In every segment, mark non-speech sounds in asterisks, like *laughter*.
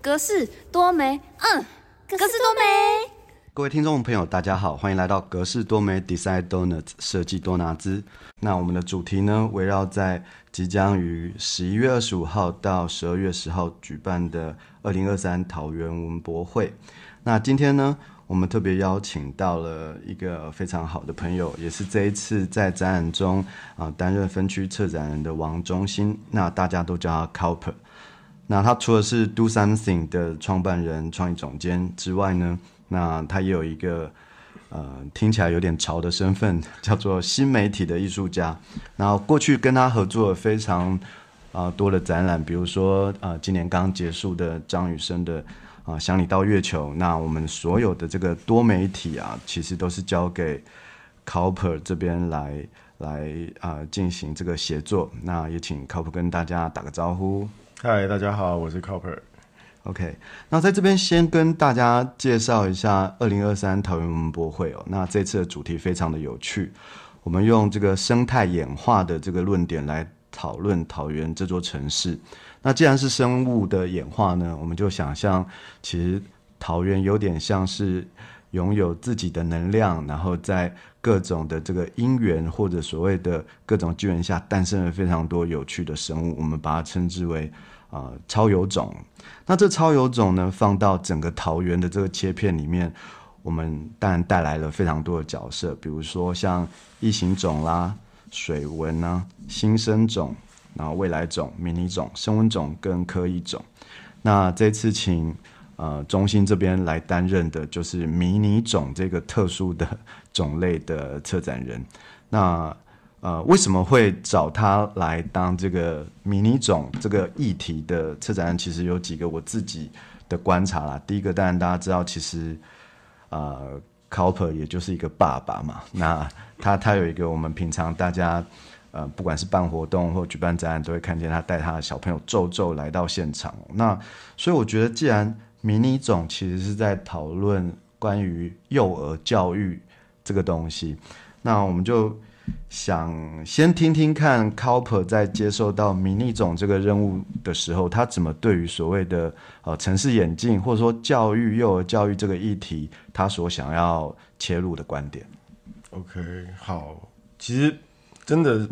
格式多媒，嗯，格式多媒。各位听众朋友，大家好，欢迎来到格式多媒 Design Donuts 设计多拿兹。那我们的主题呢，围绕在即将于十一月二十五号到十二月十号举办的二零二三桃园文博会。那今天呢，我们特别邀请到了一个非常好的朋友，也是这一次在展览中啊担任分区策展人的王忠新。那大家都叫他 Cowper。那他除了是 Do Something 的创办人、创意总监之外呢？那他也有一个呃听起来有点潮的身份，*laughs* 叫做新媒体的艺术家。然后过去跟他合作非常啊多的展览，比如说呃今年刚结束的张雨生的啊想你到月球。那我们所有的这个多媒体啊，其实都是交给 Cooper 这边来来啊进行这个协作。那也请 Cooper 跟大家打个招呼。嗨，大家好，我是 Copper。OK，那在这边先跟大家介绍一下二零二三桃园文博会哦。那这次的主题非常的有趣，我们用这个生态演化的这个论点来讨论桃园这座城市。那既然是生物的演化呢，我们就想象其实桃园有点像是拥有自己的能量，然后在各种的这个因缘或者所谓的各种机缘下，诞生了非常多有趣的生物，我们把它称之为。啊，超有种，那这超有种呢，放到整个桃园的这个切片里面，我们当然带来了非常多的角色，比如说像异形种啦、水文啊、新生种，然后未来种、迷你种、升温种跟科异种。那这次请呃中心这边来担任的就是迷你种这个特殊的种类的策展人，那。呃，为什么会找他来当这个迷你种这个议题的策展人？其实有几个我自己的观察啦。第一个，当然大家知道，其实呃，Cooper 也就是一个爸爸嘛。那他他有一个我们平常大家呃，不管是办活动或举办展览，都会看见他带他的小朋友皱皱来到现场。那所以我觉得，既然迷你种其实是在讨论关于幼儿教育这个东西，那我们就。想先听听看，Cooper 在接受到迷你种这个任务的时候，他怎么对于所谓的呃城市眼镜或者说教育幼儿教育这个议题，他所想要切入的观点。OK，好，其实真的，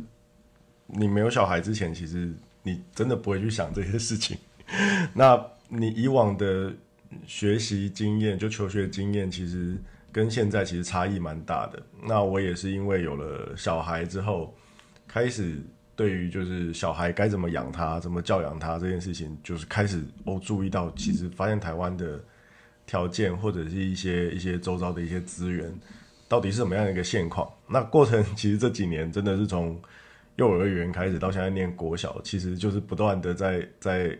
你没有小孩之前，其实你真的不会去想这些事情。*laughs* 那你以往的学习经验，就求学经验，其实。跟现在其实差异蛮大的。那我也是因为有了小孩之后，开始对于就是小孩该怎么养他、怎么教养他这件事情，就是开始哦注意到，其实发现台湾的条件或者是一些一些周遭的一些资源，到底是什么样的一个现况。那过程其实这几年真的是从幼儿园开始到现在念国小，其实就是不断的在在。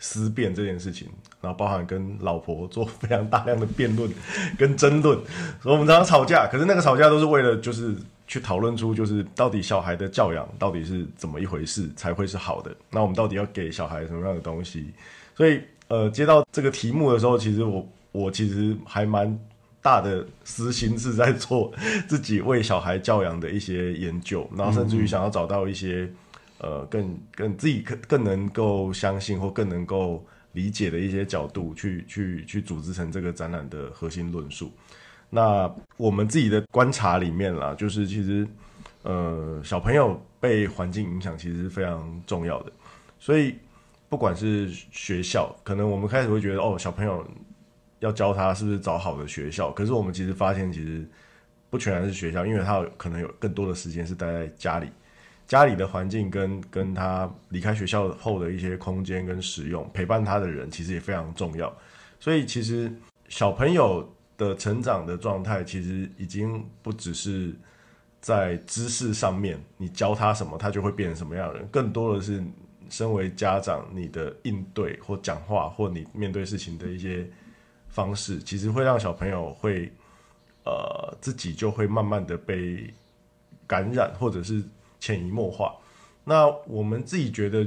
思辨这件事情，然后包含跟老婆做非常大量的辩论跟争论，所以我们常常吵架。可是那个吵架都是为了就是去讨论出就是到底小孩的教养到底是怎么一回事才会是好的。那我们到底要给小孩什么样的东西？所以呃，接到这个题目的时候，其实我我其实还蛮大的私心是在做自己为小孩教养的一些研究，然后甚至于想要找到一些。呃，更更自己更更能够相信或更能够理解的一些角度，去去去组织成这个展览的核心论述。那我们自己的观察里面啦，就是其实呃，小朋友被环境影响其实是非常重要的。所以不管是学校，可能我们开始会觉得哦，小朋友要教他是不是找好的学校？可是我们其实发现，其实不全然是学校，因为他可能有更多的时间是待在家里。家里的环境跟跟他离开学校后的一些空间跟使用，陪伴他的人其实也非常重要。所以其实小朋友的成长的状态，其实已经不只是在知识上面，你教他什么，他就会变成什么样的人。更多的是身为家长，你的应对或讲话或你面对事情的一些方式，其实会让小朋友会呃自己就会慢慢的被感染，或者是。潜移默化，那我们自己觉得，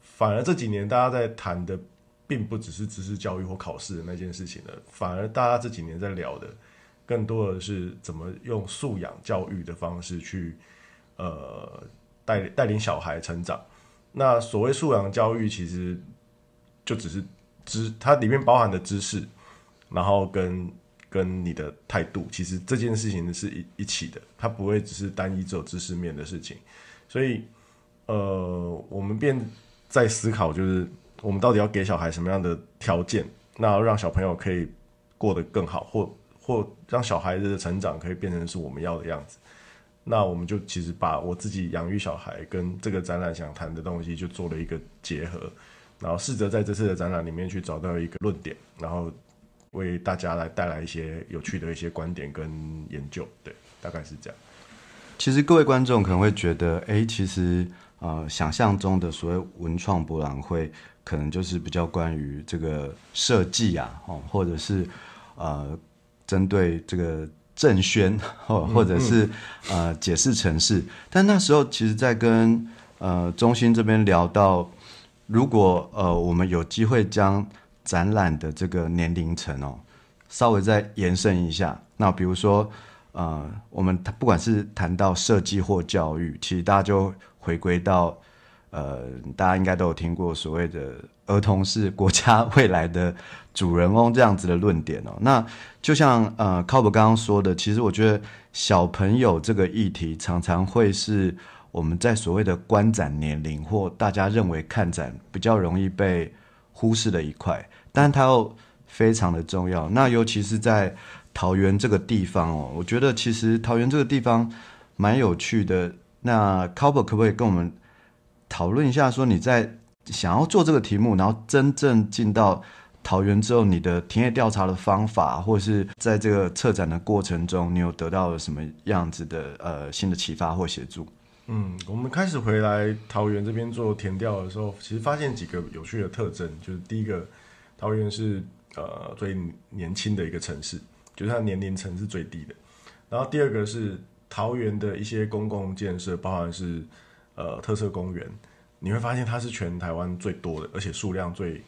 反而这几年大家在谈的，并不只是知识教育或考试的那件事情了，反而大家这几年在聊的，更多的是怎么用素养教育的方式去，呃，带带领小孩成长。那所谓素养教育，其实就只是知，它里面包含的知识，然后跟跟你的态度，其实这件事情是一一起的，它不会只是单一只有知识面的事情。所以，呃，我们便在思考，就是我们到底要给小孩什么样的条件，那让小朋友可以过得更好，或或让小孩子的成长可以变成是我们要的样子。那我们就其实把我自己养育小孩跟这个展览想谈的东西就做了一个结合，然后试着在这次的展览里面去找到一个论点，然后为大家来带来一些有趣的一些观点跟研究。对，大概是这样。其实各位观众可能会觉得，哎，其实呃，想象中的所谓文创博览会，可能就是比较关于这个设计啊，哦，或者是呃，针对这个。政宣或或者是呃解释城市，但那时候其实，在跟呃中心这边聊到，如果呃我们有机会将展览的这个年龄层哦稍微再延伸一下，那比如说呃我们不管是谈到设计或教育，其实大家就回归到呃大家应该都有听过所谓的儿童是国家未来的。主人翁这样子的论点哦，那就像呃 c o b 刚刚说的，其实我觉得小朋友这个议题常常会是我们在所谓的观展年龄或大家认为看展比较容易被忽视的一块，但它又非常的重要。那尤其是在桃园这个地方哦，我觉得其实桃园这个地方蛮有趣的。那 c o b 可不可以跟我们讨论一下，说你在想要做这个题目，然后真正进到桃园之后，你的田野调查的方法，或是在这个策展的过程中，你有得到了什么样子的呃新的启发或协助？嗯，我们开始回来桃园这边做田调的时候，其实发现几个有趣的特征，就是第一个，桃园是呃最年轻的一个城市，就是它年龄层是最低的。然后第二个是桃园的一些公共建设，包含是呃特色公园，你会发现它是全台湾最多的，而且数量最。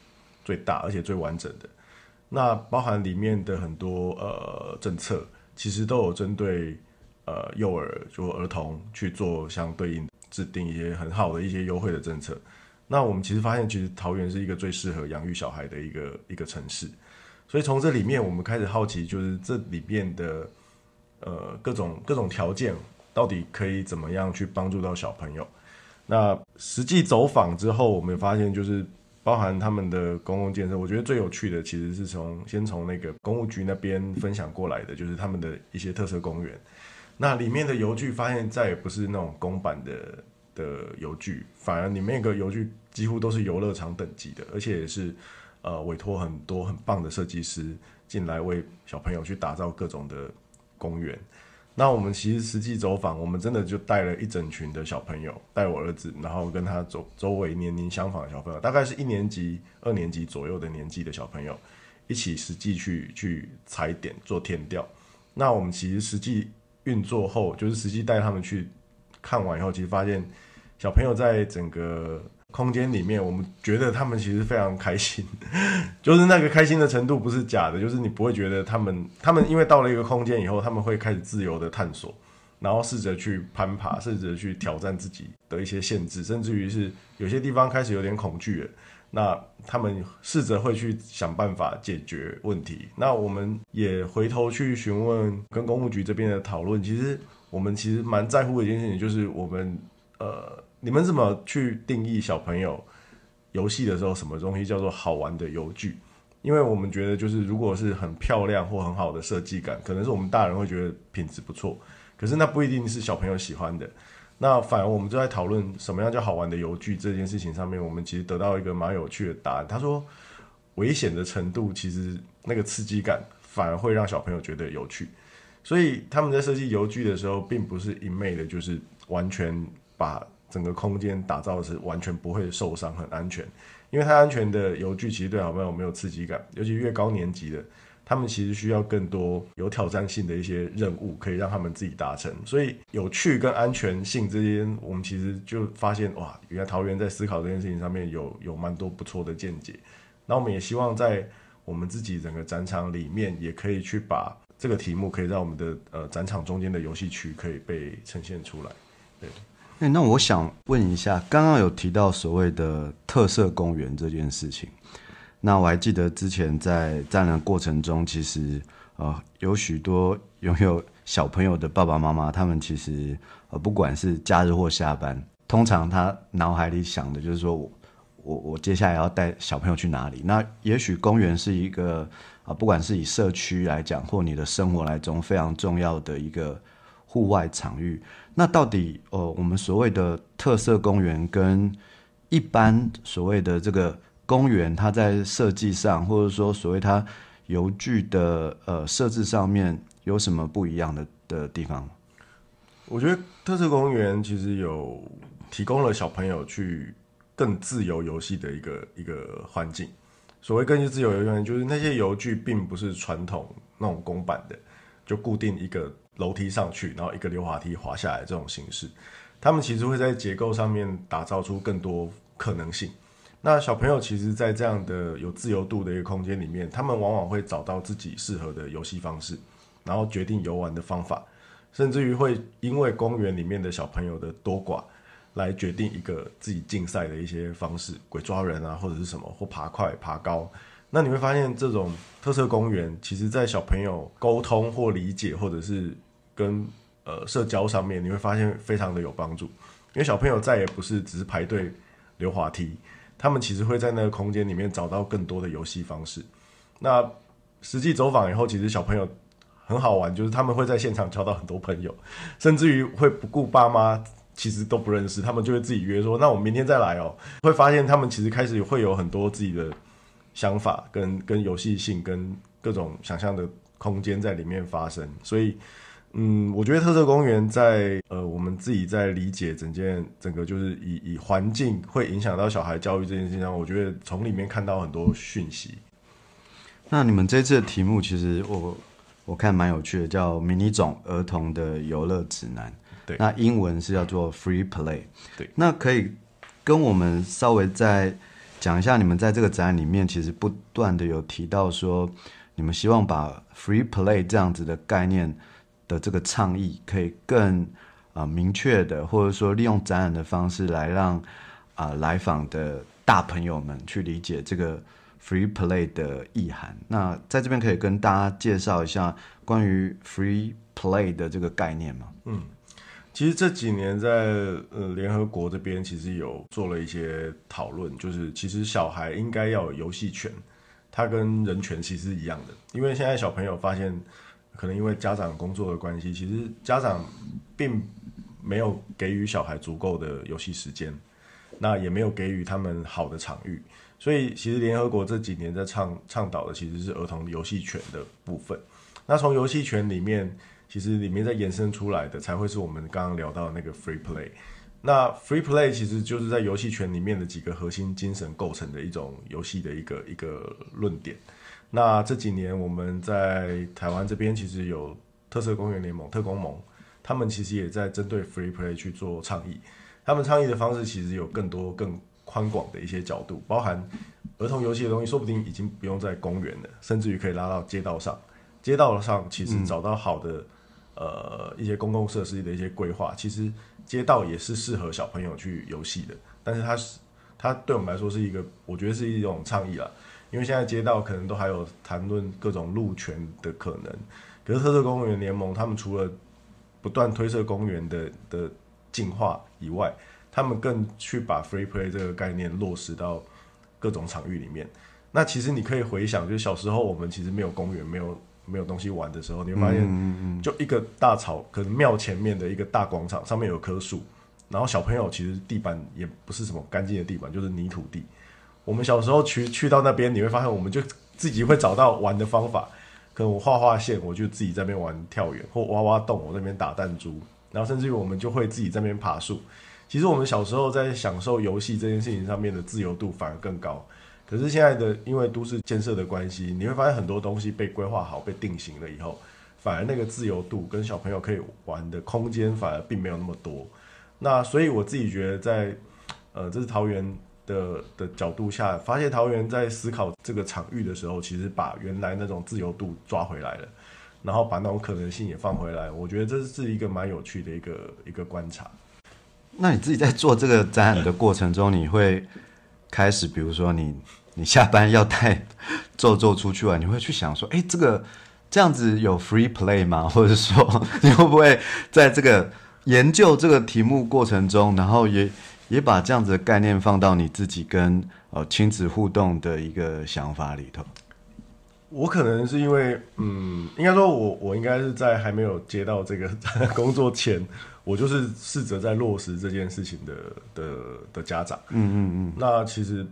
最大而且最完整的，那包含里面的很多呃政策，其实都有针对呃幼儿就儿童去做相对应制定一些很好的一些优惠的政策。那我们其实发现，其实桃园是一个最适合养育小孩的一个一个城市。所以从这里面，我们开始好奇，就是这里面的呃各种各种条件，到底可以怎么样去帮助到小朋友？那实际走访之后，我们发现就是。包含他们的公共建设，我觉得最有趣的其实是从先从那个公务局那边分享过来的，就是他们的一些特色公园。那里面的游具发现再也不是那种公版的的游具，反而里面个游具几乎都是游乐场等级的，而且也是呃委托很多很棒的设计师进来为小朋友去打造各种的公园。那我们其实实际走访，我们真的就带了一整群的小朋友，带我儿子，然后跟他周周围年龄相仿的小朋友，大概是一年级、二年级左右的年纪的小朋友，一起实际去去踩点做填调。那我们其实实际运作后，就是实际带他们去看完以后，其实发现小朋友在整个。空间里面，我们觉得他们其实非常开心，*laughs* 就是那个开心的程度不是假的，就是你不会觉得他们，他们因为到了一个空间以后，他们会开始自由的探索，然后试着去攀爬，试着去挑战自己的一些限制，甚至于是有些地方开始有点恐惧了，那他们试着会去想办法解决问题。那我们也回头去询问跟公务局这边的讨论，其实我们其实蛮在乎的一件事情，就是我们呃。你们怎么去定义小朋友游戏的时候，什么东西叫做好玩的游具？因为我们觉得，就是如果是很漂亮或很好的设计感，可能是我们大人会觉得品质不错，可是那不一定是小朋友喜欢的。那反而我们就在讨论什么样叫好玩的游具这件事情上面，我们其实得到一个蛮有趣的答案。他说，危险的程度其实那个刺激感反而会让小朋友觉得有趣，所以他们在设计游具的时候，并不是一昧的，就是完全把。整个空间打造的是完全不会受伤，很安全，因为它安全的游具其实对小朋友没有刺激感，尤其越高年级的，他们其实需要更多有挑战性的一些任务，可以让他们自己达成。所以有趣跟安全性之间，我们其实就发现哇，原来桃园在思考这件事情上面有有蛮多不错的见解。那我们也希望在我们自己整个展场里面，也可以去把这个题目可以让我们的呃展场中间的游戏区可以被呈现出来，对。哎，那我想问一下，刚刚有提到所谓的特色公园这件事情，那我还记得之前在展览过程中，其实呃有许多拥有小朋友的爸爸妈妈，他们其实呃不管是假日或下班，通常他脑海里想的就是说我我我接下来要带小朋友去哪里？那也许公园是一个啊，不管是以社区来讲，或你的生活来中非常重要的一个户外场域。那到底哦，我们所谓的特色公园跟一般所谓的这个公园，它在设计上，或者说所谓它游具的呃设置上面有什么不一样的的地方？我觉得特色公园其实有提供了小朋友去更自由游戏的一个一个环境。所谓更自由游戏，就是那些游具并不是传统那种公版的，就固定一个楼梯上去，然后一个溜滑梯滑下来这种形式。他们其实会在结构上面打造出更多可能性。那小朋友其实，在这样的有自由度的一个空间里面，他们往往会找到自己适合的游戏方式，然后决定游玩的方法，甚至于会因为公园里面的小朋友的多寡。来决定一个自己竞赛的一些方式，鬼抓人啊，或者是什么，或爬快、爬高。那你会发现，这种特色公园，其实在小朋友沟通或理解，或者是跟呃社交上面，你会发现非常的有帮助。因为小朋友再也不是只是排队溜滑梯，他们其实会在那个空间里面找到更多的游戏方式。那实际走访以后，其实小朋友很好玩，就是他们会在现场交到很多朋友，甚至于会不顾爸妈。其实都不认识，他们就会自己约说：“那我们明天再来哦。”会发现他们其实开始会有很多自己的想法，跟跟游戏性，跟各种想象的空间在里面发生。所以，嗯，我觉得特色公园在呃，我们自己在理解整件整个就是以以环境会影响到小孩教育这件事情上，我觉得从里面看到很多讯息。那你们这次的题目其实我我看蛮有趣的，叫《迷你种儿童的游乐指南》。对，那英文是叫做 Free Play。对，那可以跟我们稍微再讲一下，你们在这个展览里面其实不断的有提到说，你们希望把 Free Play 这样子的概念的这个倡议，可以更啊明确的，或者说利用展览的方式来让啊来访的大朋友们去理解这个 Free Play 的意涵。那在这边可以跟大家介绍一下关于 Free Play 的这个概念吗？嗯。其实这几年在呃联合国这边，其实有做了一些讨论，就是其实小孩应该要有游戏权，它跟人权其实一样的。因为现在小朋友发现，可能因为家长工作的关系，其实家长并没有给予小孩足够的游戏时间，那也没有给予他们好的场域，所以其实联合国这几年在倡倡导的其实是儿童游戏权的部分。那从游戏权里面。其实里面在延伸出来的，才会是我们刚刚聊到的那个 free play。那 free play 其实就是在游戏圈里面的几个核心精神构成的一种游戏的一个一个论点。那这几年我们在台湾这边其实有特色公园联盟特工盟，他们其实也在针对 free play 去做倡议。他们倡议的方式其实有更多更宽广的一些角度，包含儿童游戏的东西，说不定已经不用在公园了，甚至于可以拉到街道上。街道上其实找到好的。呃，一些公共设施的一些规划，其实街道也是适合小朋友去游戏的。但是它是，它对我们来说是一个，我觉得是一种倡议了。因为现在街道可能都还有谈论各种路权的可能。可是特色公园联盟他们除了不断推测公园的的进化以外，他们更去把 free play 这个概念落实到各种场域里面。那其实你可以回想，就是小时候我们其实没有公园，没有。没有东西玩的时候，你会发现，就一个大草，可能庙前面的一个大广场，上面有棵树，然后小朋友其实地板也不是什么干净的地板，就是泥土地。我们小时候去去到那边，你会发现，我们就自己会找到玩的方法。可能我画画线，我就自己在那边玩跳远，或挖挖洞，我那边打弹珠，然后甚至于我们就会自己在那边爬树。其实我们小时候在享受游戏这件事情上面的自由度反而更高。可是现在的，因为都市建设的关系，你会发现很多东西被规划好、被定型了以后，反而那个自由度跟小朋友可以玩的空间反而并没有那么多。那所以我自己觉得，在呃，这是桃园的的角度下，发现桃园在思考这个场域的时候，其实把原来那种自由度抓回来了，然后把那种可能性也放回来。我觉得这是一个蛮有趣的一个一个观察。那你自己在做这个展览的过程中，你会？开始，比如说你你下班要带皱皱出去玩，你会去想说，哎，这个这样子有 free play 吗？*laughs* 或者说，你会不会在这个研究这个题目过程中，然后也也把这样子的概念放到你自己跟呃亲子互动的一个想法里头？我可能是因为，嗯，应该说我我应该是在还没有接到这个工作前，我就是试着在落实这件事情的的的家长。嗯嗯嗯。那其实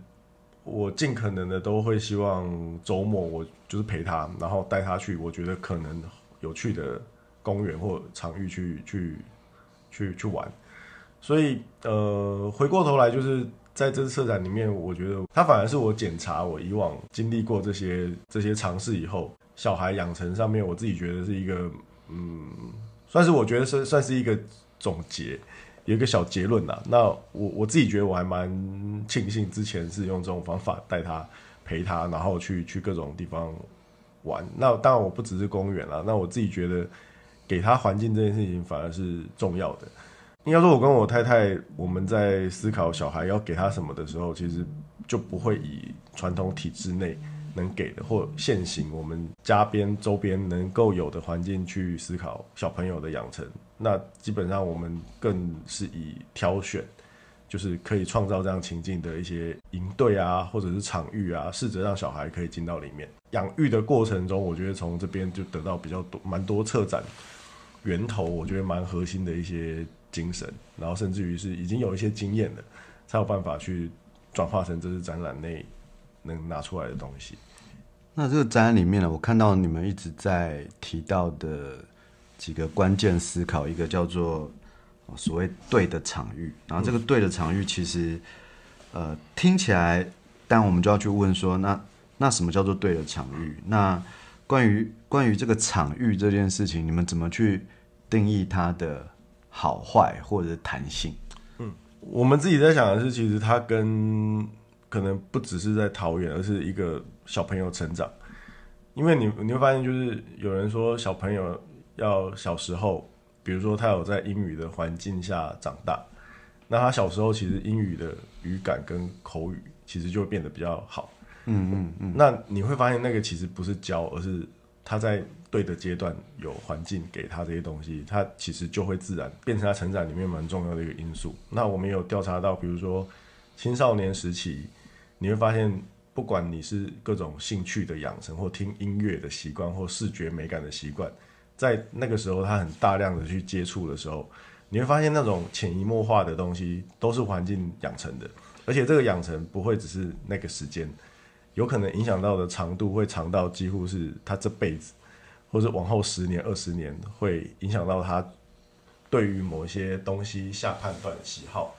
我尽可能的都会希望周末我就是陪他，然后带他去我觉得可能有趣的公园或场域去去去去玩。所以呃，回过头来就是。在这次策展里面，我觉得它反而是我检查我以往经历过这些这些尝试以后，小孩养成上面，我自己觉得是一个，嗯，算是我觉得是算是一个总结，有一个小结论呐。那我我自己觉得我还蛮庆幸之前是用这种方法带他陪他，然后去去各种地方玩。那当然我不只是公园了，那我自己觉得给他环境这件事情反而是重要的。应该说，我跟我太太我们在思考小孩要给他什么的时候，其实就不会以传统体制内能给的或现行我们家边周边能够有的环境去思考小朋友的养成。那基本上我们更是以挑选，就是可以创造这样情境的一些营队啊，或者是场域啊，试着让小孩可以进到里面。养育的过程中，我觉得从这边就得到比较多蛮多策展源头，我觉得蛮核心的一些。精神，然后甚至于是已经有一些经验的，才有办法去转化成这次展览内能拿出来的东西。那这个展览里面呢，我看到你们一直在提到的几个关键思考，一个叫做所谓对的场域，然后这个对的场域其实呃听起来，但我们就要去问说，那那什么叫做对的场域？那关于关于这个场域这件事情，你们怎么去定义它的？好坏或者弹性，嗯，我们自己在想的是，其实它跟可能不只是在桃园，而是一个小朋友成长。因为你你会发现，就是有人说小朋友要小时候，比如说他有在英语的环境下长大，那他小时候其实英语的语感跟口语其实就会变得比较好。嗯嗯嗯。那你会发现，那个其实不是教，而是他在。对的阶段有环境给他这些东西，他其实就会自然变成他成长里面蛮重要的一个因素。那我们有调查到，比如说青少年时期，你会发现，不管你是各种兴趣的养成，或听音乐的习惯，或视觉美感的习惯，在那个时候他很大量的去接触的时候，你会发现那种潜移默化的东西都是环境养成的，而且这个养成不会只是那个时间，有可能影响到的长度会长到几乎是他这辈子。或者往后十年、二十年，会影响到他对于某些东西下判断喜好，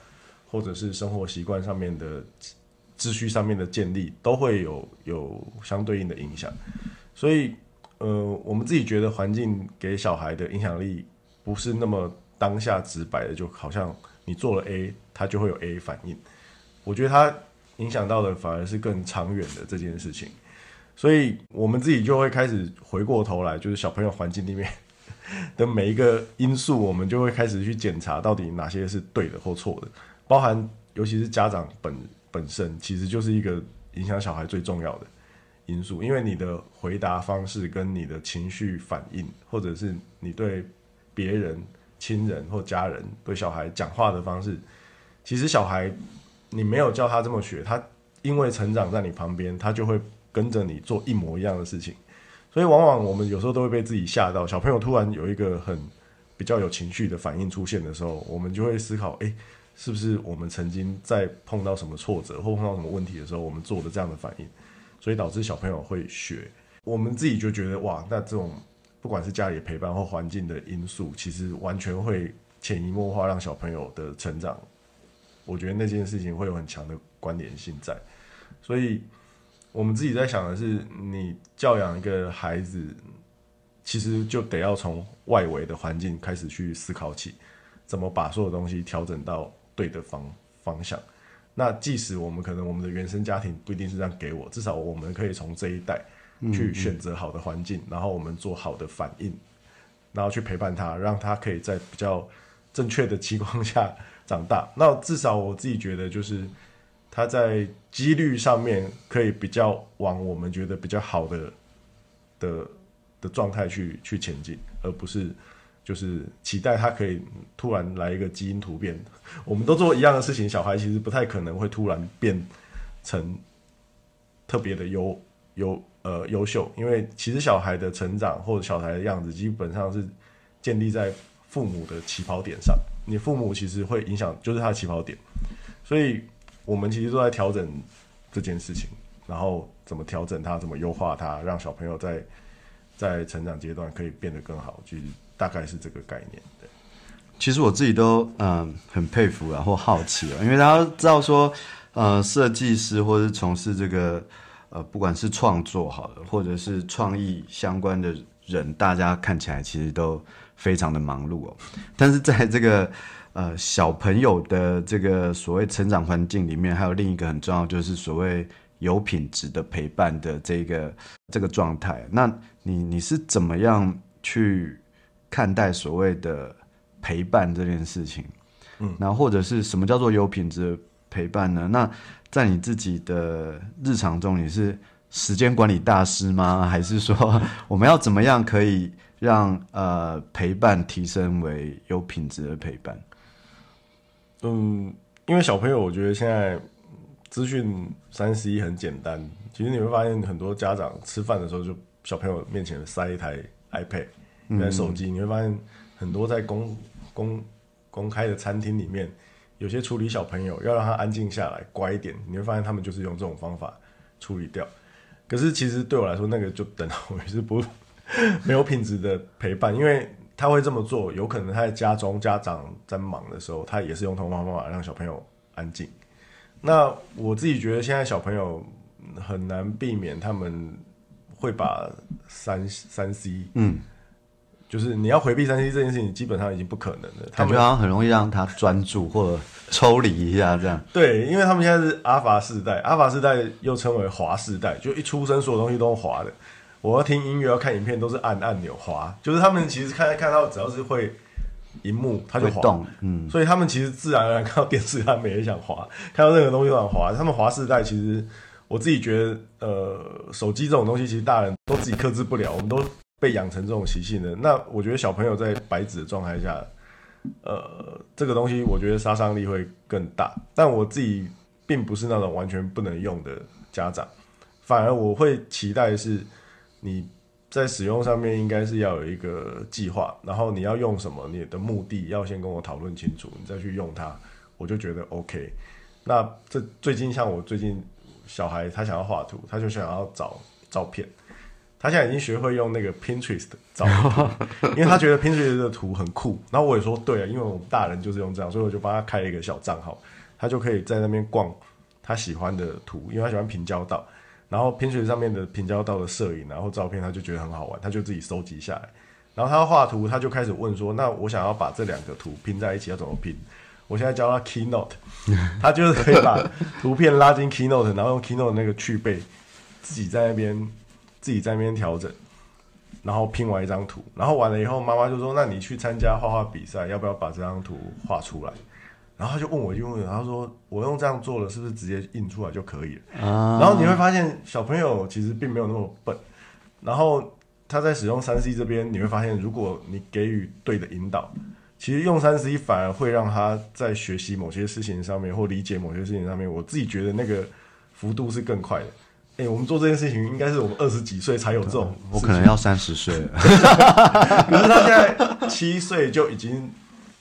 或者是生活习惯上面的秩序上面的建立，都会有有相对应的影响。所以，呃，我们自己觉得环境给小孩的影响力，不是那么当下直白的，就好像你做了 A，他就会有 A 反应。我觉得他影响到的反而是更长远的这件事情。所以我们自己就会开始回过头来，就是小朋友环境里面 *laughs* 的每一个因素，我们就会开始去检查到底哪些是对的或错的，包含尤其是家长本本身，其实就是一个影响小孩最重要的因素，因为你的回答方式跟你的情绪反应，或者是你对别人、亲人或家人对小孩讲话的方式，其实小孩你没有教他这么学，他因为成长在你旁边，他就会。跟着你做一模一样的事情，所以往往我们有时候都会被自己吓到。小朋友突然有一个很比较有情绪的反应出现的时候，我们就会思考：哎，是不是我们曾经在碰到什么挫折或碰到什么问题的时候，我们做的这样的反应，所以导致小朋友会学。我们自己就觉得哇，那这种不管是家里陪伴或环境的因素，其实完全会潜移默化让小朋友的成长。我觉得那件事情会有很强的关联性在，所以。我们自己在想的是，你教养一个孩子，其实就得要从外围的环境开始去思考起，怎么把所有东西调整到对的方方向。那即使我们可能我们的原生家庭不一定是这样给我，至少我们可以从这一代去选择好的环境，然后我们做好的反应，然后去陪伴他，让他可以在比较正确的情况下长大。*laughs* 那至少我自己觉得就是。他在几率上面可以比较往我们觉得比较好的的的状态去去前进，而不是就是期待他可以突然来一个基因突变。我们都做一样的事情，小孩其实不太可能会突然变成特别的优优呃优秀，因为其实小孩的成长或者小孩的样子基本上是建立在父母的起跑点上。你父母其实会影响，就是他的起跑点，所以我们其实都在调整这件事情，然后怎么调整它，怎么优化它，让小朋友在在成长阶段可以变得更好，去大概是这个概念。对，其实我自己都嗯很佩服然后好奇哦，因为大家知道说，呃，设计师或者是从事这个呃不管是创作好了，或者是创意相关的人，大家看起来其实都。非常的忙碌哦，但是在这个呃小朋友的这个所谓成长环境里面，还有另一个很重要，就是所谓有品质的陪伴的这个这个状态。那你你是怎么样去看待所谓的陪伴这件事情？嗯，然后或者是什么叫做有品质的陪伴呢？那在你自己的日常中，你是时间管理大师吗？*laughs* 还是说我们要怎么样可以？让呃陪伴提升为有品质的陪伴。嗯，因为小朋友，我觉得现在资讯三 C 很简单。其实你会发现，很多家长吃饭的时候，就小朋友面前塞一台 iPad、一台手机。你会发现，很多在公公公开的餐厅里面，有些处理小朋友要让他安静下来、乖一点，你会发现他们就是用这种方法处理掉。可是其实对我来说，那个就等于是不。*laughs* 没有品质的陪伴，因为他会这么做，有可能他在家中家长在忙的时候，他也是用同样方法让小朋友安静。那我自己觉得，现在小朋友很难避免他们会把三三 C，嗯，就是你要回避三 C 这件事情，基本上已经不可能了。感觉好像很容易让他专注或者抽离一下这样。对，因为他们现在是阿法世代，阿法世代又称为滑世代，就一出生所有东西都是滑的。我要听音乐，要看影片，都是按按钮滑，就是他们其实看看到只要是会荧幕，他就滑动，嗯，所以他们其实自然而然看到电视，他们也想滑，看到任何东西都想滑。他们滑世代，其实我自己觉得，呃，手机这种东西，其实大人都自己克制不了，我们都被养成这种习性的。那我觉得小朋友在白纸的状态下，呃，这个东西我觉得杀伤力会更大。但我自己并不是那种完全不能用的家长，反而我会期待是。你在使用上面应该是要有一个计划，然后你要用什么，你的目的要先跟我讨论清楚，你再去用它，我就觉得 OK。那这最近像我最近小孩他想要画图，他就想要找照片，他现在已经学会用那个 Pinterest 找，因为他觉得 Pinterest 的图很酷。然后我也说对啊，因为我们大人就是用这样，所以我就帮他开了一个小账号，他就可以在那边逛他喜欢的图，因为他喜欢平交道。然后 Pinterest 上面的平交道的摄影，然后照片，他就觉得很好玩，他就自己收集下来。然后他画图，他就开始问说：“那我想要把这两个图拼在一起，要怎么拼？”我现在教他 Keynote，*laughs* 他就是可以把图片拉进 Keynote，然后用 Keynote 那个去背，自己在那边自己在那边调整，然后拼完一张图。然后完了以后，妈妈就说：“那你去参加画画比赛，要不要把这张图画出来？”然后他就问我一句问题，他说：“我用这样做了，是不是直接印出来就可以了？”然后你会发现，小朋友其实并没有那么笨。然后他在使用三 C 这边，你会发现，如果你给予对的引导，其实用三 C 反而会让他在学习某些事情上面，或理解某些事情上面，我自己觉得那个幅度是更快的。哎，我们做这件事情，应该是我们二十几岁才有这种，我可能要三十岁了。*laughs* 可是他现在七岁就已经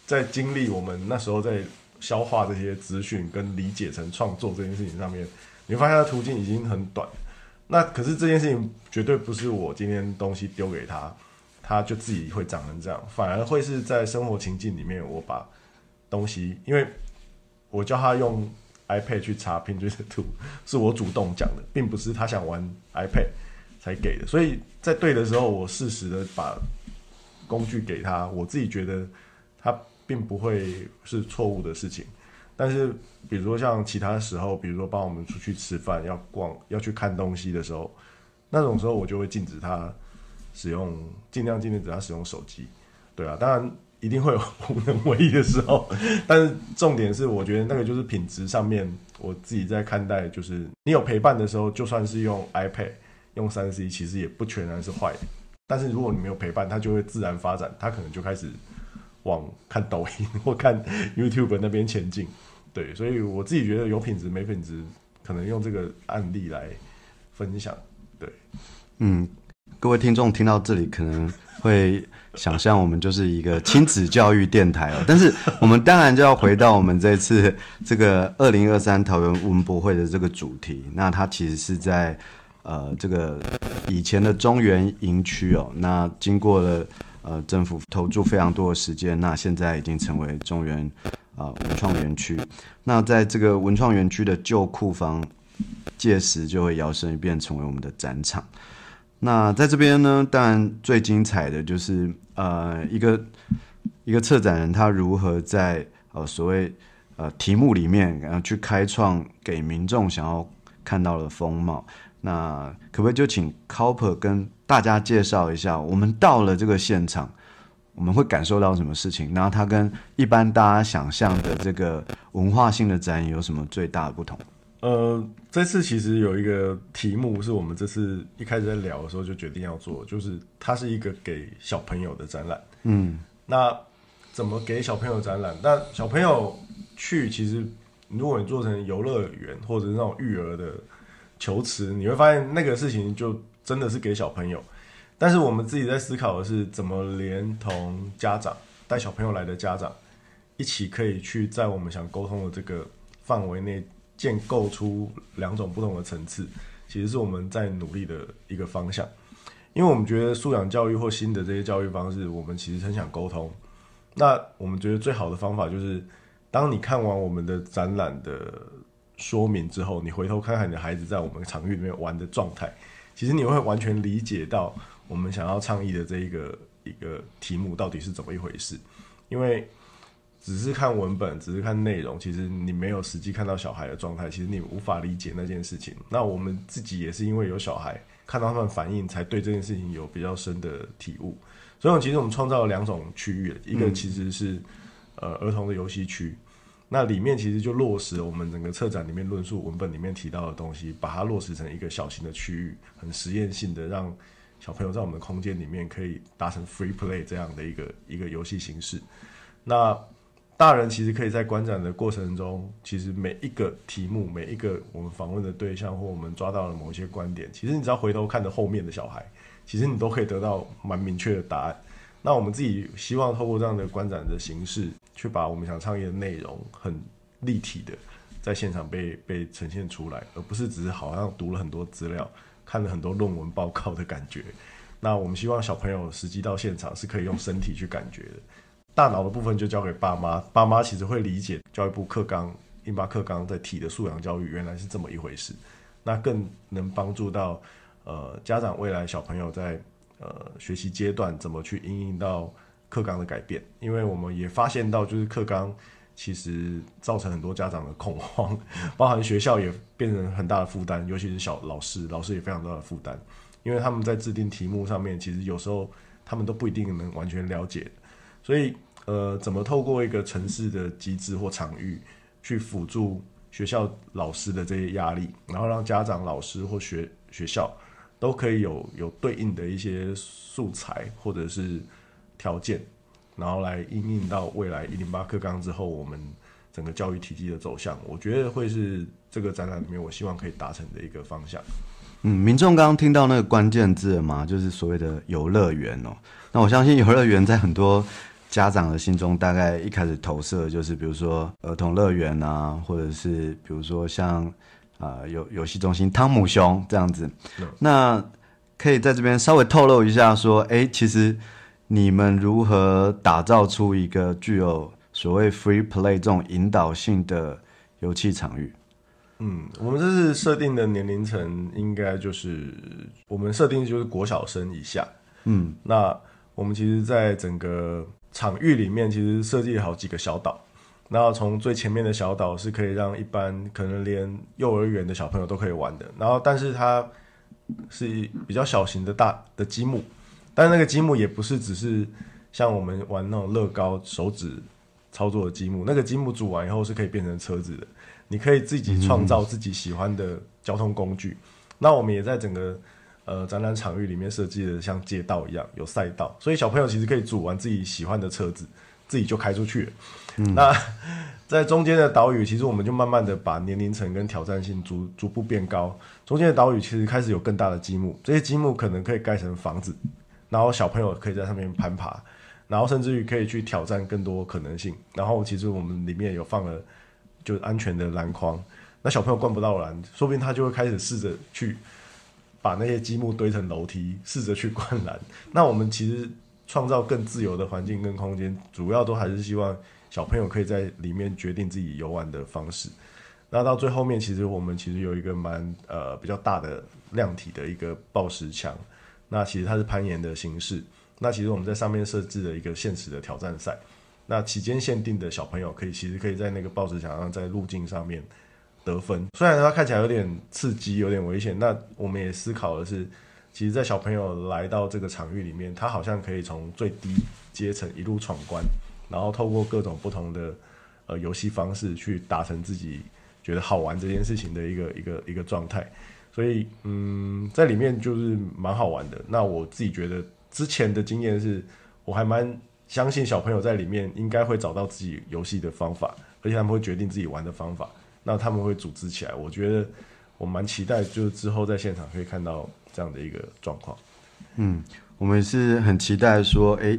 在经历我们那时候在。消化这些资讯跟理解成创作这件事情上面，你会发现它途径已经很短。那可是这件事情绝对不是我今天东西丢给他，他就自己会长成这样，反而会是在生活情境里面，我把东西，因为我叫他用 iPad 去查拼追的图，是我主动讲的，并不是他想玩 iPad 才给的。所以在对的时候，我适时的把工具给他，我自己觉得他。并不会是错误的事情，但是比如说像其他时候，比如说帮我们出去吃饭、要逛、要去看东西的时候，那种时候我就会禁止他使用，尽量禁止他使用手机。对啊，当然一定会有无能为力的时候，*laughs* 但是重点是，我觉得那个就是品质上面，我自己在看待，就是你有陪伴的时候，就算是用 iPad、用三 C，其实也不全然是坏的。但是如果你没有陪伴，它就会自然发展，它可能就开始往看抖音或看 YouTube 那边前进。对，所以我自己觉得有品质没品质，可能用这个案例来分享。对，嗯，各位听众听到这里可能会想象我们就是一个亲子教育电台哦，但是我们当然就要回到我们这次 *laughs* 这个二零二三桃园文博会的这个主题，那它其实是在呃这个以前的中原营区哦，那经过了呃政府投注非常多的时间，那现在已经成为中原。啊，文创园区。那在这个文创园区的旧库房，届时就会摇身一变成为我们的展场。那在这边呢，当然最精彩的就是呃，一个一个策展人他如何在呃所谓呃题目里面，然后去开创给民众想要看到的风貌。那可不可以就请 Copper 跟大家介绍一下，我们到了这个现场？我们会感受到什么事情？然后它跟一般大家想象的这个文化性的展有什么最大的不同？呃，这次其实有一个题目是我们这次一开始在聊的时候就决定要做，就是它是一个给小朋友的展览。嗯，那怎么给小朋友展览？那小朋友去，其实如果你做成游乐园或者是那种育儿的球池，你会发现那个事情就真的是给小朋友。但是我们自己在思考的是，怎么连同家长带小朋友来的家长一起可以去在我们想沟通的这个范围内建构出两种不同的层次，其实是我们在努力的一个方向。因为我们觉得素养教育或新的这些教育方式，我们其实很想沟通。那我们觉得最好的方法就是，当你看完我们的展览的说明之后，你回头看看你的孩子在我们场域里面玩的状态，其实你会完全理解到。我们想要倡议的这一个一个题目到底是怎么一回事？因为只是看文本，只是看内容，其实你没有实际看到小孩的状态，其实你无法理解那件事情。那我们自己也是因为有小孩，看到他们反应，才对这件事情有比较深的体悟。所以，其实我们创造了两种区域，一个其实是呃儿童的游戏区，那里面其实就落实我们整个策展里面论述文本里面提到的东西，把它落实成一个小型的区域，很实验性的让。小朋友在我们的空间里面可以达成 free play 这样的一个一个游戏形式。那大人其实可以在观展的过程中，其实每一个题目、每一个我们访问的对象或我们抓到了某一些观点，其实你只要回头看着后面的小孩，其实你都可以得到蛮明确的答案。那我们自己希望透过这样的观展的形式，去把我们想倡议的内容很立体的在现场被被呈现出来，而不是只是好像读了很多资料。看了很多论文报告的感觉，那我们希望小朋友实际到现场是可以用身体去感觉的，大脑的部分就交给爸妈，爸妈其实会理解教育部课纲、印巴课纲在提的素养教育原来是这么一回事，那更能帮助到呃家长未来小朋友在呃学习阶段怎么去应应到课纲的改变，因为我们也发现到就是课纲。其实造成很多家长的恐慌，*laughs* 包含学校也变成很大的负担，尤其是小老师，老师也非常大的负担，因为他们在制定题目上面，其实有时候他们都不一定能完全了解，所以呃，怎么透过一个城市的机制或场域去辅助学校老师的这些压力，然后让家长、老师或学学校都可以有有对应的一些素材或者是条件。然后来应用到未来一零八课纲之后，我们整个教育体系的走向，我觉得会是这个展览里面我希望可以达成的一个方向。嗯，民众刚刚听到那个关键字嘛，就是所谓的游乐园哦。那我相信游乐园在很多家长的心中，大概一开始投射就是比如说儿童乐园啊，或者是比如说像啊游游戏中心汤姆熊这样子。那可以在这边稍微透露一下，说哎，其实。你们如何打造出一个具有所谓 free play 这种引导性的游戏场域？嗯，我们这次设定的年龄层应该就是我们设定就是国小生以下。嗯，那我们其实，在整个场域里面，其实设计好几个小岛。那从最前面的小岛是可以让一般可能连幼儿园的小朋友都可以玩的。然后，但是它是比较小型的大的积木。但那个积木也不是只是像我们玩那种乐高手指操作的积木，那个积木组完以后是可以变成车子的，你可以自己创造自己喜欢的交通工具。那我们也在整个呃展览场域里面设计的像街道一样有赛道，所以小朋友其实可以组完自己喜欢的车子，自己就开出去了。那 *laughs* 在中间的岛屿，其实我们就慢慢的把年龄层跟挑战性逐逐步变高。中间的岛屿其实开始有更大的积木，这些积木可能可以盖成房子，然后小朋友可以在上面攀爬，然后甚至于可以去挑战更多可能性。然后其实我们里面有放了就安全的篮筐，那小朋友灌不到篮，说不定他就会开始试着去把那些积木堆成楼梯，试着去灌篮。那我们其实创造更自由的环境跟空间，主要都还是希望。小朋友可以在里面决定自己游玩的方式。那到最后面，其实我们其实有一个蛮呃比较大的量体的一个抱石墙。那其实它是攀岩的形式。那其实我们在上面设置了一个现实的挑战赛。那期间限定的小朋友可以其实可以在那个抱石墙上，在路径上面得分。虽然它看起来有点刺激，有点危险。那我们也思考的是，其实，在小朋友来到这个场域里面，他好像可以从最低阶层一路闯关。然后透过各种不同的呃游戏方式去达成自己觉得好玩这件事情的一个一个一个状态，所以嗯，在里面就是蛮好玩的。那我自己觉得之前的经验是，我还蛮相信小朋友在里面应该会找到自己游戏的方法，而且他们会决定自己玩的方法。那他们会组织起来，我觉得我蛮期待，就是之后在现场可以看到这样的一个状况。嗯，我们是很期待说，哎。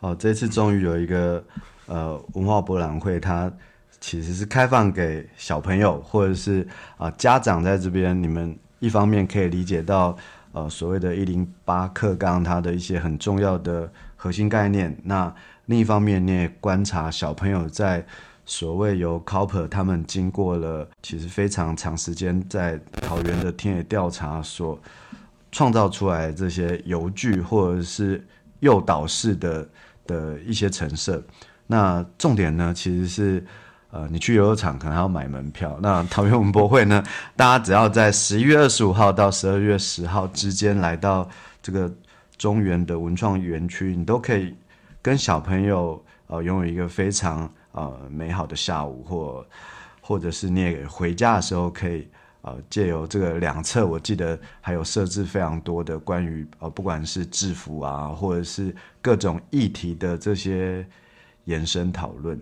哦，这次终于有一个呃文化博览会，它其实是开放给小朋友或者是啊家长在这边，你们一方面可以理解到呃所谓的“一零八课纲”它的一些很重要的核心概念，那另一方面你也观察小朋友在所谓由 Cooper 他们经过了其实非常长时间在桃园的田野调查所创造出来这些游具或者是诱导式的。的一些陈设，那重点呢，其实是，呃，你去游乐场可能还要买门票。那桃园文博会呢，*laughs* 大家只要在十一月二十五号到十二月十号之间来到这个中原的文创园区，你都可以跟小朋友呃拥有一个非常呃美好的下午，或或者是你也回家的时候可以。呃，借由这个两侧，我记得还有设置非常多的关于呃，不管是制服啊，或者是各种议题的这些延伸讨论。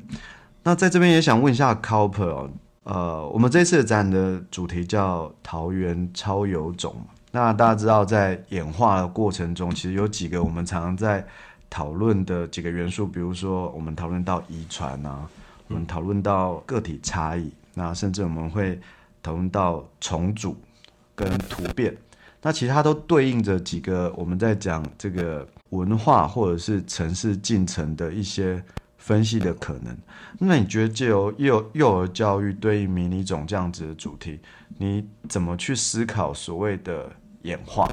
那在这边也想问一下 Cooper，呃，我们这次展的主题叫桃园超有种。那大家知道，在演化的过程中，其实有几个我们常常在讨论的几个元素，比如说我们讨论到遗传啊，我们讨论到个体差异，那甚至我们会。讨论到重组跟突变，那其他都对应着几个我们在讲这个文化或者是城市进程的一些分析的可能。那你觉得借由幼幼儿教育对应迷你种这样子的主题，你怎么去思考所谓的演化？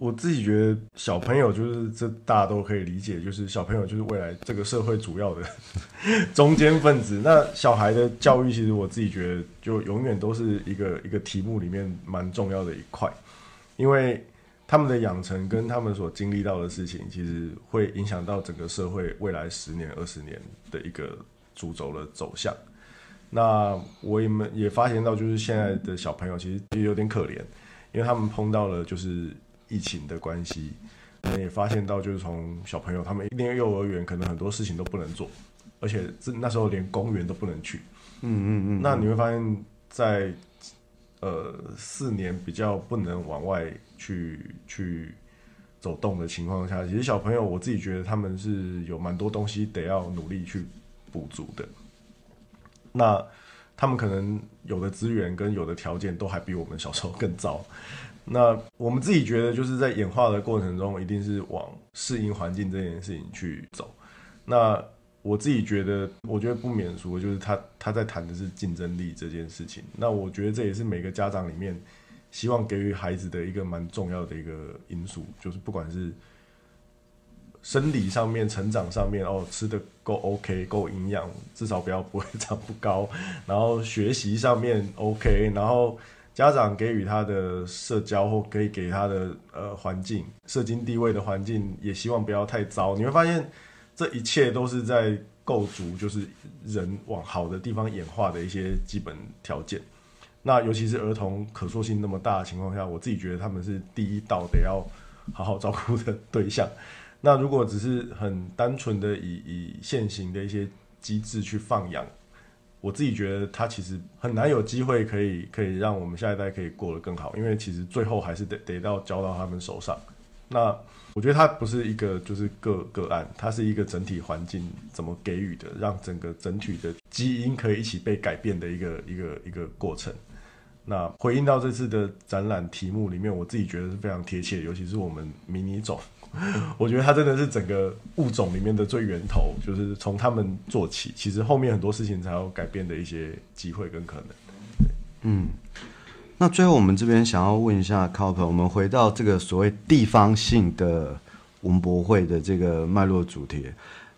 我自己觉得小朋友就是这大家都可以理解，就是小朋友就是未来这个社会主要的 *laughs* 中间分子。那小孩的教育，其实我自己觉得就永远都是一个一个题目里面蛮重要的一块，因为他们的养成跟他们所经历到的事情，其实会影响到整个社会未来十年、二十年的一个主轴的走向。那我也们也发现到，就是现在的小朋友其实也有点可怜，因为他们碰到了就是。疫情的关系，我们也发现到，就是从小朋友他们念幼儿园，可能很多事情都不能做，而且这那时候连公园都不能去。嗯嗯嗯。那你会发现在呃四年比较不能往外去去走动的情况下，其实小朋友我自己觉得他们是有蛮多东西得要努力去补足的。那他们可能有的资源跟有的条件都还比我们小时候更糟。那我们自己觉得，就是在演化的过程中，一定是往适应环境这件事情去走。那我自己觉得，我觉得不免俗，就是他他在谈的是竞争力这件事情。那我觉得这也是每个家长里面希望给予孩子的一个蛮重要的一个因素，就是不管是生理上面、成长上面，哦，吃的够 OK，够营养，至少不要 *laughs* 不会长不高。然后学习上面 OK，然后。家长给予他的社交或可以给他的呃环境、社经地位的环境，也希望不要太糟。你会发现，这一切都是在构筑，就是人往好的地方演化的一些基本条件。那尤其是儿童可塑性那么大的情况下，我自己觉得他们是第一道得要好好照顾的对象。那如果只是很单纯的以以现行的一些机制去放养，我自己觉得它其实很难有机会可以可以让我们下一代可以过得更好，因为其实最后还是得得到交到他们手上。那我觉得它不是一个就是个个案，它是一个整体环境怎么给予的，让整个整体的基因可以一起被改变的一个一个一个过程。那回应到这次的展览题目里面，我自己觉得是非常贴切，尤其是我们迷你种，*laughs* 我觉得它真的是整个物种里面的最源头，就是从他们做起，其实后面很多事情才有改变的一些机会跟可能。嗯。那最后，我们这边想要问一下 Cooper，我们回到这个所谓地方性的文博会的这个脉络主题。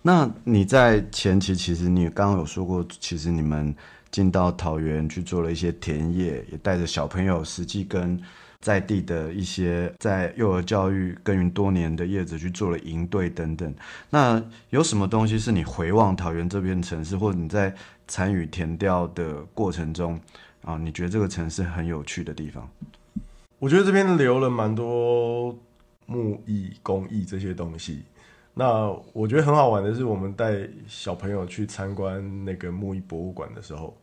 那你在前期其实你刚刚有说过，其实你们进到桃园去做了一些田野，也带着小朋友实际跟在地的一些在幼儿教育耕耘多年的叶子去做了营队等等。那有什么东西是你回望桃园这边城市，或者你在参与田调的过程中？啊，你觉得这个城市很有趣的地方？我觉得这边留了蛮多木艺、工艺这些东西。那我觉得很好玩的是，我们带小朋友去参观那个木艺博物馆的时候，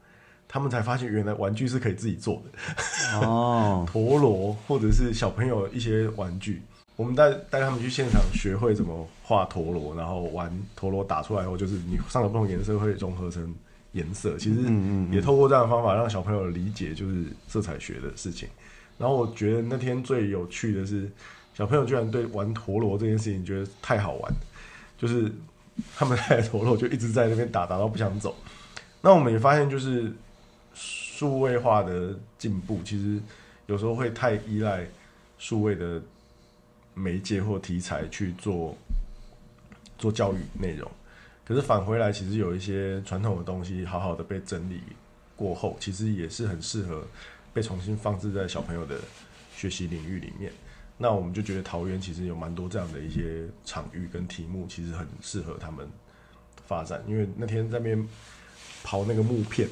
他们才发现原来玩具是可以自己做的。哦，*laughs* 陀螺或者是小朋友一些玩具，我们带带他们去现场学会怎么画陀螺，然后玩陀螺打出来后，就是你上了不同颜色会融合成。颜色其实也透过这样的方法让小朋友理解就是色彩学的事情。然后我觉得那天最有趣的是，小朋友居然对玩陀螺这件事情觉得太好玩，就是他们带陀螺就一直在那边打，打到不想走。那我们也发现，就是数位化的进步，其实有时候会太依赖数位的媒介或题材去做做教育内容。可是返回来，其实有一些传统的东西，好好的被整理过后，其实也是很适合被重新放置在小朋友的学习领域里面。那我们就觉得桃园其实有蛮多这样的一些场域跟题目，其实很适合他们发展。因为那天在那边刨那个木片，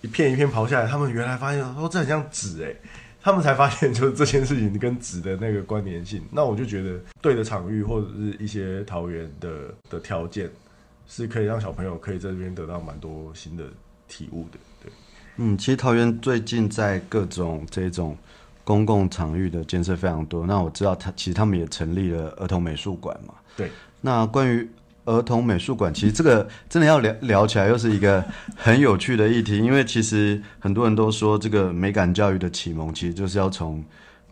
一片一片刨下来，他们原来发现说这很像纸哎。他们才发现，就是这件事情跟纸的那个关联性。那我就觉得，对的场域或者是一些桃园的的条件，是可以让小朋友可以在这边得到蛮多新的体悟的。对，嗯，其实桃园最近在各种这种公共场域的建设非常多。那我知道，他其实他们也成立了儿童美术馆嘛。对。那关于儿童美术馆，其实这个真的要聊聊起来，又是一个很有趣的议题。因为其实很多人都说，这个美感教育的启蒙，其实就是要从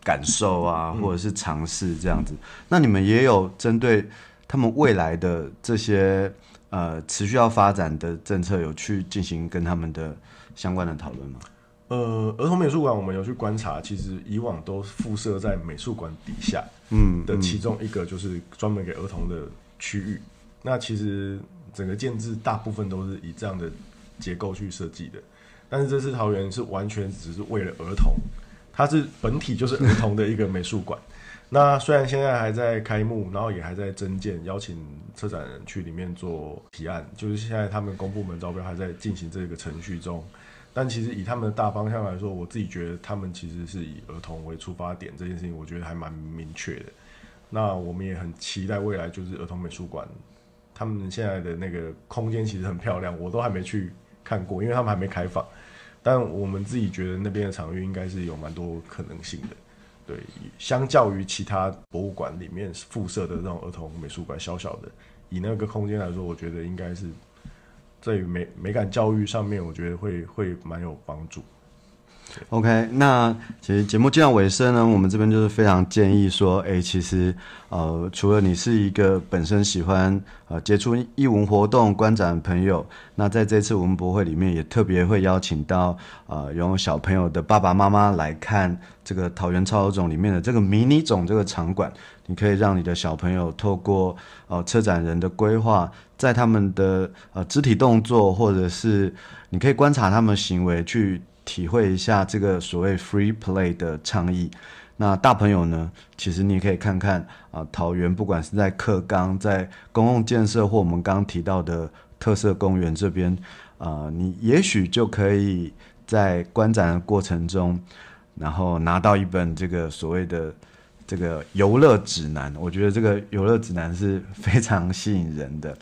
感受啊，或者是尝试这样子。那你们也有针对他们未来的这些呃持续要发展的政策，有去进行跟他们的相关的讨论吗？呃，儿童美术馆我们有去观察，其实以往都附设在美术馆底下，嗯的其中一个就是专门给儿童的区域。那其实整个建制大部分都是以这样的结构去设计的，但是这次桃园是完全只是为了儿童，它是本体就是儿童的一个美术馆。那虽然现在还在开幕，然后也还在增建，邀请策展人去里面做提案，就是现在他们公部门招标还在进行这个程序中。但其实以他们的大方向来说，我自己觉得他们其实是以儿童为出发点，这件事情我觉得还蛮明确的。那我们也很期待未来就是儿童美术馆。他们现在的那个空间其实很漂亮，我都还没去看过，因为他们还没开放。但我们自己觉得那边的场域应该是有蛮多可能性的。对，相较于其他博物馆里面附设的那种儿童美术馆，小小的，以那个空间来说，我觉得应该是在美美感教育上面，我觉得会会蛮有帮助。OK，那其实节目进到尾声呢，我们这边就是非常建议说，哎，其实呃，除了你是一个本身喜欢呃接触艺文活动、观展的朋友，那在这次文博会里面也特别会邀请到呃有小朋友的爸爸妈妈来看这个桃园超有种里面的这个迷你种这个场馆，你可以让你的小朋友透过呃车展人的规划，在他们的呃肢体动作或者是你可以观察他们行为去。体会一下这个所谓 free play 的倡议，那大朋友呢，其实你也可以看看啊，桃园不管是在课纲、在公共建设或我们刚刚提到的特色公园这边，啊，你也许就可以在观展的过程中，然后拿到一本这个所谓的这个游乐指南。我觉得这个游乐指南是非常吸引人的。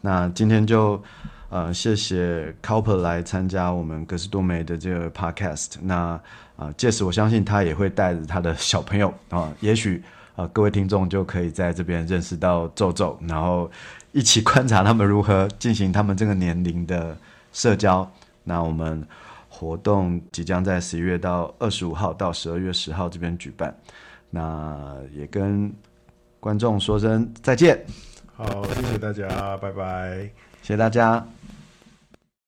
那今天就。呃，谢谢 Cowper 来参加我们格斯多梅的这个 Podcast。那啊，届时我相信他也会带着他的小朋友啊，也许啊，各位听众就可以在这边认识到皱皱，然后一起观察他们如何进行他们这个年龄的社交。那我们活动即将在十一月到二十五号到十二月十号这边举办。那也跟观众说声再见。好，谢谢大家，拜拜，谢谢大家。